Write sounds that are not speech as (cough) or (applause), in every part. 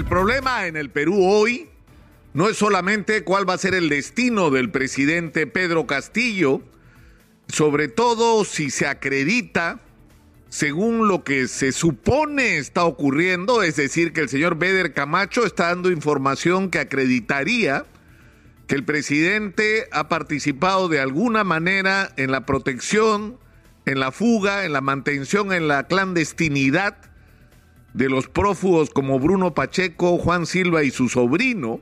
El problema en el Perú hoy no es solamente cuál va a ser el destino del presidente Pedro Castillo, sobre todo si se acredita, según lo que se supone está ocurriendo, es decir, que el señor Beder Camacho está dando información que acreditaría que el presidente ha participado de alguna manera en la protección, en la fuga, en la mantención en la clandestinidad de los prófugos como Bruno Pacheco, Juan Silva y su sobrino,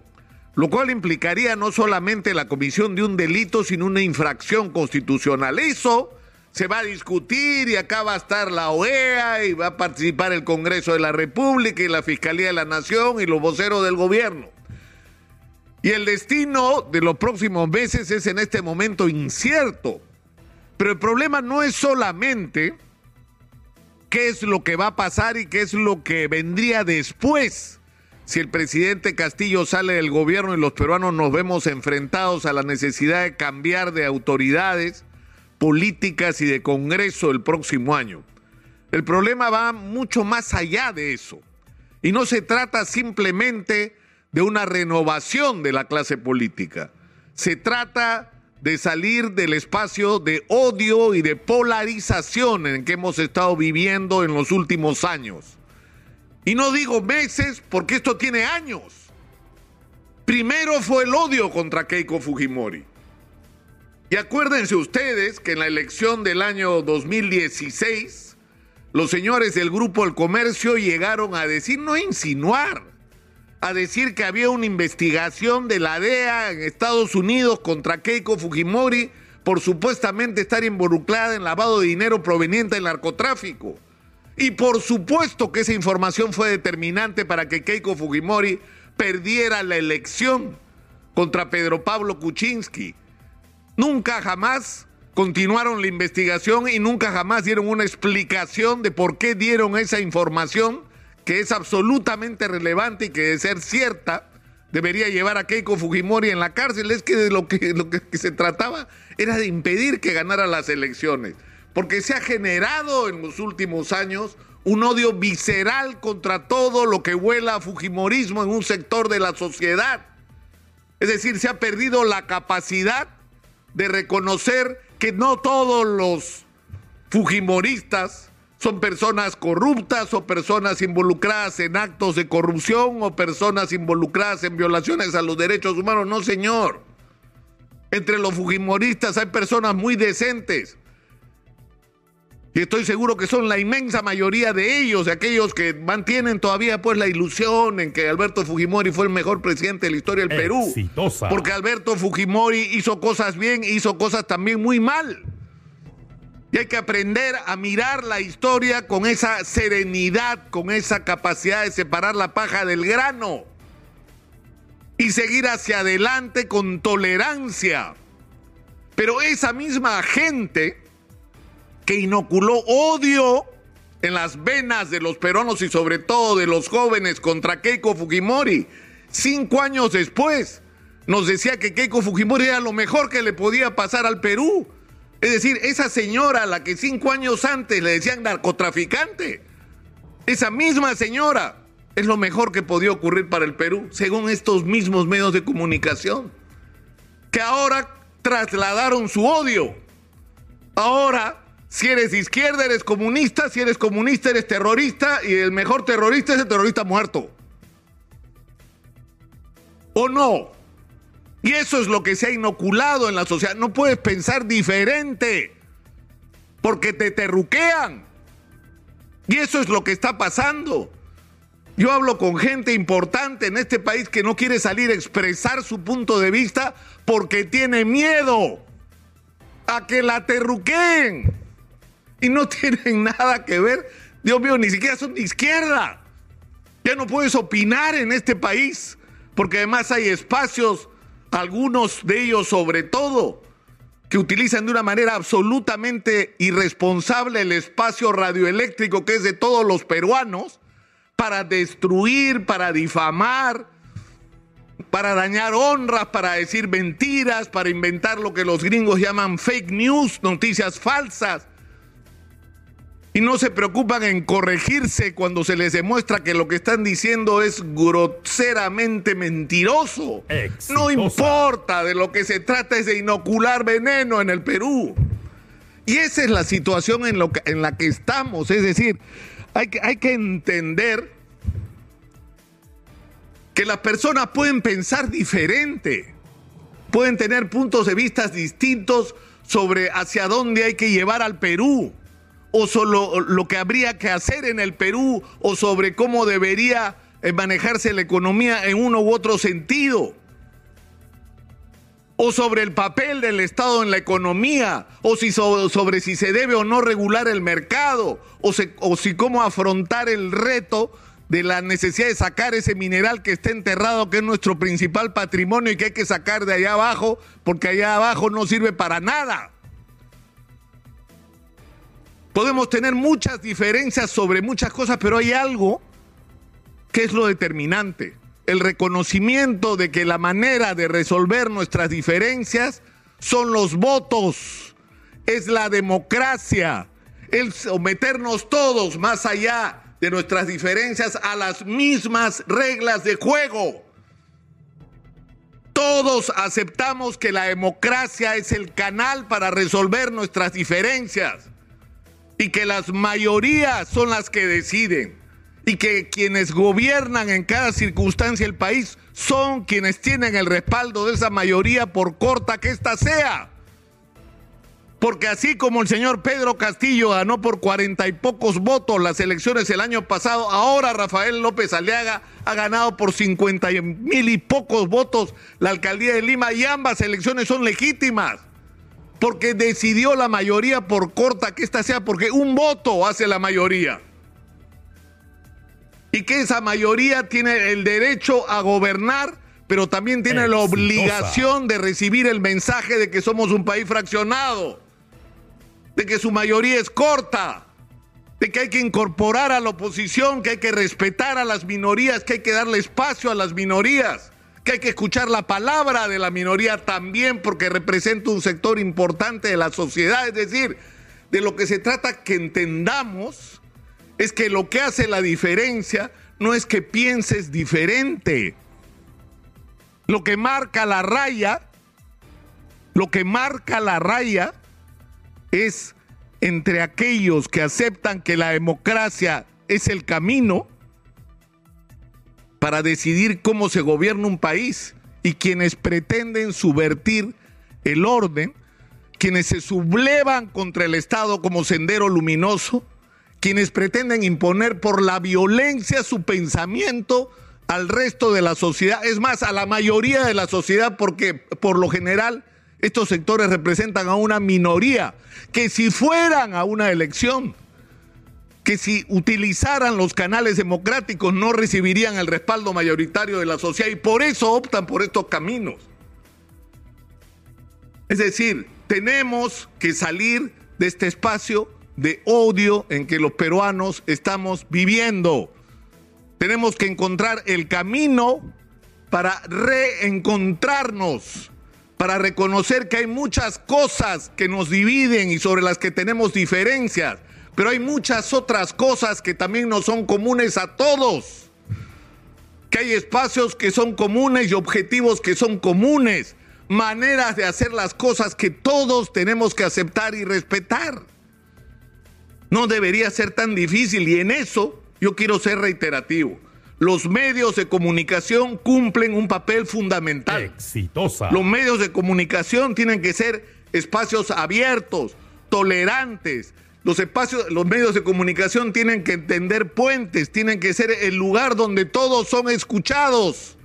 lo cual implicaría no solamente la comisión de un delito, sino una infracción constitucional. Eso se va a discutir y acá va a estar la OEA y va a participar el Congreso de la República y la Fiscalía de la Nación y los voceros del gobierno. Y el destino de los próximos meses es en este momento incierto. Pero el problema no es solamente qué es lo que va a pasar y qué es lo que vendría después. Si el presidente Castillo sale del gobierno y los peruanos nos vemos enfrentados a la necesidad de cambiar de autoridades políticas y de Congreso el próximo año. El problema va mucho más allá de eso. Y no se trata simplemente de una renovación de la clase política. Se trata de salir del espacio de odio y de polarización en que hemos estado viviendo en los últimos años. Y no digo meses porque esto tiene años. Primero fue el odio contra Keiko Fujimori. Y acuérdense ustedes que en la elección del año 2016, los señores del Grupo El Comercio llegaron a decir, no insinuar, a decir que había una investigación de la DEA en Estados Unidos contra Keiko Fujimori por supuestamente estar involucrada en lavado de dinero proveniente del narcotráfico. Y por supuesto que esa información fue determinante para que Keiko Fujimori perdiera la elección contra Pedro Pablo Kuczynski. Nunca jamás continuaron la investigación y nunca jamás dieron una explicación de por qué dieron esa información que es absolutamente relevante y que de ser cierta debería llevar a Keiko Fujimori en la cárcel. Es que de lo que, lo que se trataba era de impedir que ganara las elecciones, porque se ha generado en los últimos años un odio visceral contra todo lo que huela a Fujimorismo en un sector de la sociedad. Es decir, se ha perdido la capacidad de reconocer que no todos los Fujimoristas son personas corruptas o personas involucradas en actos de corrupción o personas involucradas en violaciones a los derechos humanos. No, señor. Entre los fujimoristas hay personas muy decentes. Y estoy seguro que son la inmensa mayoría de ellos, de aquellos que mantienen todavía pues la ilusión en que Alberto Fujimori fue el mejor presidente de la historia del Perú. Exitosa. Porque Alberto Fujimori hizo cosas bien, hizo cosas también muy mal. Y hay que aprender a mirar la historia con esa serenidad, con esa capacidad de separar la paja del grano y seguir hacia adelante con tolerancia. Pero esa misma gente que inoculó odio en las venas de los peruanos y sobre todo de los jóvenes contra Keiko Fujimori, cinco años después nos decía que Keiko Fujimori era lo mejor que le podía pasar al Perú es decir, esa señora a la que cinco años antes le decían narcotraficante, esa misma señora es lo mejor que podía ocurrir para el Perú, según estos mismos medios de comunicación, que ahora trasladaron su odio. Ahora, si eres izquierda, eres comunista, si eres comunista, eres terrorista, y el mejor terrorista es el terrorista muerto. ¿O no? Y eso es lo que se ha inoculado en la sociedad. No puedes pensar diferente porque te terruquean. Y eso es lo que está pasando. Yo hablo con gente importante en este país que no quiere salir a expresar su punto de vista porque tiene miedo a que la terruqueen. Y no (laughs) tienen nada que ver, Dios mío, ni siquiera son de izquierda. Ya no puedes opinar en este país porque además hay espacios algunos de ellos sobre todo, que utilizan de una manera absolutamente irresponsable el espacio radioeléctrico que es de todos los peruanos para destruir, para difamar, para dañar honras, para decir mentiras, para inventar lo que los gringos llaman fake news, noticias falsas. Y no se preocupan en corregirse cuando se les demuestra que lo que están diciendo es groseramente mentiroso. No importa, de lo que se trata es de inocular veneno en el Perú. Y esa es la situación en, lo en la que estamos. Es decir, hay que, hay que entender que las personas pueden pensar diferente, pueden tener puntos de vista distintos sobre hacia dónde hay que llevar al Perú o solo lo que habría que hacer en el Perú o sobre cómo debería eh, manejarse la economía en uno u otro sentido o sobre el papel del Estado en la economía, o si sobre, si se debe o no regular el mercado, o, o si cómo afrontar el reto de la necesidad de sacar ese mineral que está enterrado, que es nuestro principal patrimonio y que hay que sacar de allá abajo, porque allá abajo no sirve para nada. Podemos tener muchas diferencias sobre muchas cosas, pero hay algo que es lo determinante. El reconocimiento de que la manera de resolver nuestras diferencias son los votos, es la democracia, el someternos todos más allá de nuestras diferencias a las mismas reglas de juego. Todos aceptamos que la democracia es el canal para resolver nuestras diferencias y que las mayorías son las que deciden y que quienes gobiernan en cada circunstancia el país son quienes tienen el respaldo de esa mayoría por corta que ésta sea. Porque así como el señor Pedro Castillo ganó por cuarenta y pocos votos las elecciones el año pasado, ahora Rafael López Aliaga ha ganado por cincuenta mil y pocos votos la alcaldía de Lima y ambas elecciones son legítimas porque decidió la mayoría por corta que ésta sea, porque un voto hace la mayoría. Y que esa mayoría tiene el derecho a gobernar, pero también tiene la obligación de recibir el mensaje de que somos un país fraccionado, de que su mayoría es corta, de que hay que incorporar a la oposición, que hay que respetar a las minorías, que hay que darle espacio a las minorías que hay que escuchar la palabra de la minoría también porque representa un sector importante de la sociedad. Es decir, de lo que se trata que entendamos es que lo que hace la diferencia no es que pienses diferente. Lo que marca la raya, lo que marca la raya es entre aquellos que aceptan que la democracia es el camino para decidir cómo se gobierna un país. Y quienes pretenden subvertir el orden, quienes se sublevan contra el Estado como sendero luminoso, quienes pretenden imponer por la violencia su pensamiento al resto de la sociedad, es más, a la mayoría de la sociedad, porque por lo general estos sectores representan a una minoría, que si fueran a una elección, que si utilizaran los canales democráticos no recibirían el respaldo mayoritario de la sociedad y por eso optan por estos caminos. Es decir, tenemos que salir de este espacio de odio en que los peruanos estamos viviendo. Tenemos que encontrar el camino para reencontrarnos, para reconocer que hay muchas cosas que nos dividen y sobre las que tenemos diferencias pero hay muchas otras cosas que también no son comunes a todos. Que hay espacios que son comunes y objetivos que son comunes. Maneras de hacer las cosas que todos tenemos que aceptar y respetar. No debería ser tan difícil y en eso yo quiero ser reiterativo. Los medios de comunicación cumplen un papel fundamental. Exitosa. Los medios de comunicación tienen que ser espacios abiertos, tolerantes, los espacios, los medios de comunicación tienen que entender puentes, tienen que ser el lugar donde todos son escuchados,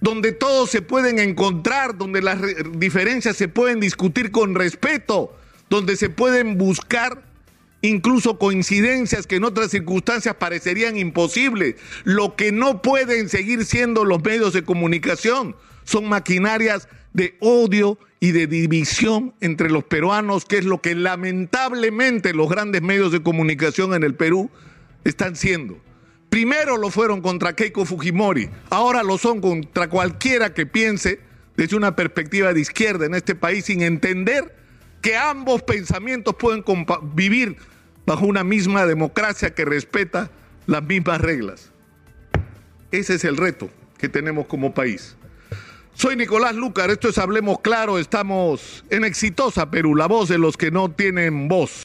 donde todos se pueden encontrar, donde las diferencias se pueden discutir con respeto, donde se pueden buscar incluso coincidencias que en otras circunstancias parecerían imposibles. Lo que no pueden seguir siendo los medios de comunicación son maquinarias de odio y de división entre los peruanos, que es lo que lamentablemente los grandes medios de comunicación en el Perú están siendo. Primero lo fueron contra Keiko Fujimori, ahora lo son contra cualquiera que piense desde una perspectiva de izquierda en este país sin entender que ambos pensamientos pueden vivir bajo una misma democracia que respeta las mismas reglas. Ese es el reto que tenemos como país. Soy Nicolás Lucar, esto es Hablemos Claro, estamos en Exitosa Perú, la voz de los que no tienen voz.